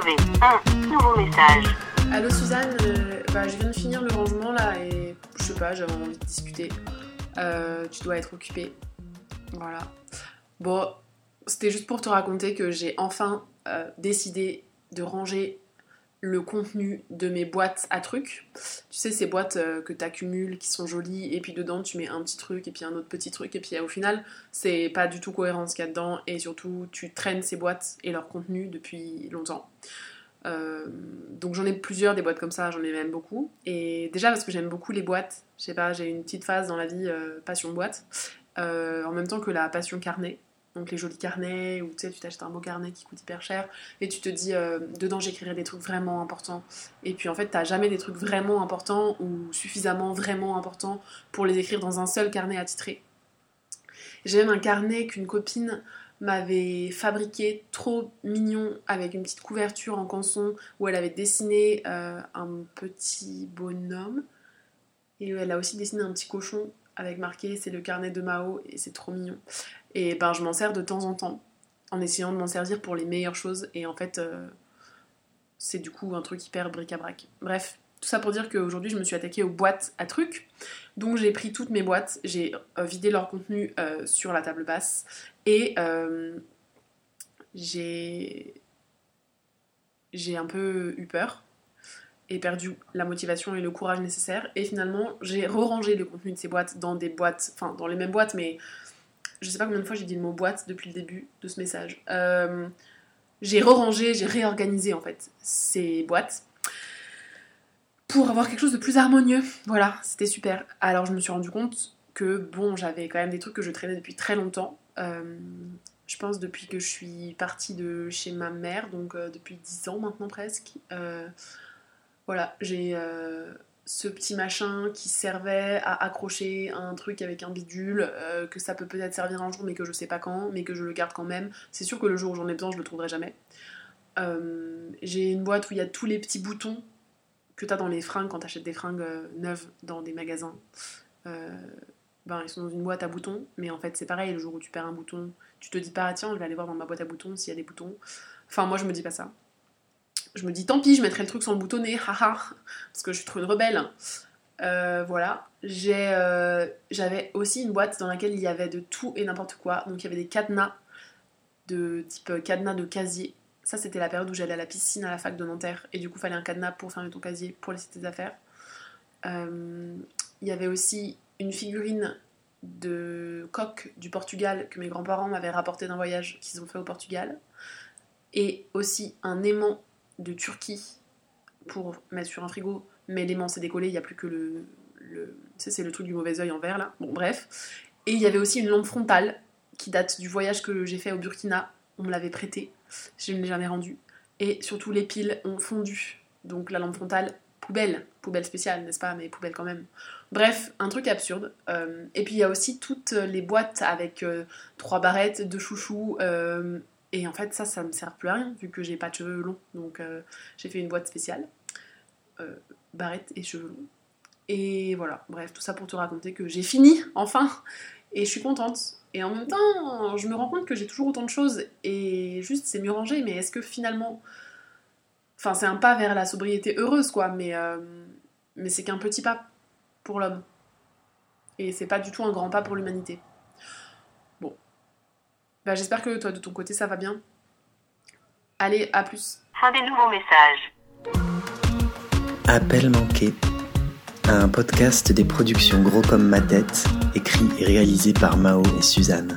un nouveau message. Allô Suzanne, euh, bah, je viens de finir le rangement là et je sais pas, j'avais envie de discuter. Euh, tu dois être occupée. Voilà. Bon, c'était juste pour te raconter que j'ai enfin euh, décidé de ranger le contenu de mes boîtes à trucs. Tu sais, ces boîtes euh, que tu accumules, qui sont jolies, et puis dedans tu mets un petit truc, et puis un autre petit truc, et puis au final, c'est pas du tout cohérent ce qu'il y a dedans, et surtout, tu traînes ces boîtes et leur contenu depuis longtemps. Euh, donc j'en ai plusieurs des boîtes comme ça, j'en ai même beaucoup. Et déjà parce que j'aime beaucoup les boîtes, je sais pas, j'ai une petite phase dans la vie euh, passion boîte, en même temps que la passion carnet donc les jolis carnets, ou tu sais, tu t'achètes un beau carnet qui coûte hyper cher, et tu te dis, euh, dedans j'écrirai des trucs vraiment importants. Et puis en fait, t'as jamais des trucs vraiment importants ou suffisamment vraiment importants pour les écrire dans un seul carnet attitré. J'ai même un carnet qu'une copine m'avait fabriqué trop mignon avec une petite couverture en canson où elle avait dessiné euh, un petit bonhomme et elle a aussi dessiné un petit cochon avec marqué c'est le carnet de Mao et c'est trop mignon. Et ben je m'en sers de temps en temps en essayant de m'en servir pour les meilleures choses et en fait euh, c'est du coup un truc hyper bric-à-brac. Bref, tout ça pour dire qu'aujourd'hui je me suis attaquée aux boîtes à trucs. Donc j'ai pris toutes mes boîtes, j'ai euh, vidé leur contenu euh, sur la table basse et j'ai j'ai un peu eu peur et perdu la motivation et le courage nécessaires. Et finalement, j'ai re-rangé le contenu de ces boîtes dans des boîtes, enfin dans les mêmes boîtes, mais je sais pas combien de fois j'ai dit le mot boîte depuis le début de ce message. Euh, j'ai re-rangé, j'ai réorganisé en fait ces boîtes pour avoir quelque chose de plus harmonieux. Voilà, c'était super. Alors je me suis rendu compte que bon, j'avais quand même des trucs que je traînais depuis très longtemps. Euh, je pense depuis que je suis partie de chez ma mère, donc euh, depuis 10 ans maintenant presque. Voilà, j'ai euh, ce petit machin qui servait à accrocher un truc avec un bidule, euh, que ça peut peut-être servir un jour, mais que je sais pas quand, mais que je le garde quand même. C'est sûr que le jour où j'en ai besoin, je le trouverai jamais. Euh, j'ai une boîte où il y a tous les petits boutons que tu as dans les fringues quand tu achètes des fringues neuves dans des magasins. ben, ils sont dans une boîte à boutons, mais en fait c'est pareil, le jour où tu perds un bouton, tu te dis pas, tiens, je vais aller voir dans ma boîte à boutons s'il y a des boutons. Enfin, moi je me dis pas ça je me dis tant pis, je mettrai le truc sans le boutonner, haha, parce que je suis trop une rebelle. Euh, voilà. Euh, j'avais aussi une boîte dans laquelle il y avait de tout et n'importe quoi. Donc il y avait des cadenas de type euh, cadenas de casier. Ça c'était la période où j'allais à la piscine à la fac de Nanterre et du coup fallait un cadenas pour fermer ton casier pour laisser tes affaires. il y avait aussi une figurine de coq du Portugal que mes grands-parents m'avaient rapporté d'un voyage qu'ils ont fait au Portugal. Et aussi un aimant de Turquie pour mettre sur un frigo, mais l'aimant s'est décollé, il n'y a plus que le. c'est le truc du mauvais oeil en verre là. Bon, bref. Et il y avait aussi une lampe frontale qui date du voyage que j'ai fait au Burkina. On me l'avait prêtée, je ne l'ai jamais rendue. Et surtout, les piles ont fondu. Donc la lampe frontale, poubelle. Poubelle spéciale, n'est-ce pas Mais poubelle quand même. Bref, un truc absurde. Euh, et puis il y a aussi toutes les boîtes avec euh, trois barrettes, deux chouchous, euh, et en fait, ça, ça me sert plus à rien vu que j'ai pas de cheveux longs. Donc, euh, j'ai fait une boîte spéciale, euh, barrette et cheveux longs. Et voilà, bref, tout ça pour te raconter que j'ai fini, enfin, et je suis contente. Et en même temps, je me rends compte que j'ai toujours autant de choses et juste c'est mieux rangé, mais est-ce que finalement. Enfin, c'est un pas vers la sobriété heureuse, quoi, mais, euh, mais c'est qu'un petit pas pour l'homme. Et c'est pas du tout un grand pas pour l'humanité. Bah, j'espère que toi, de ton côté, ça va bien. Allez, à plus. Fin des nouveaux messages. Appel manqué. Un podcast des productions Gros comme ma tête, écrit et réalisé par Mao et Suzanne.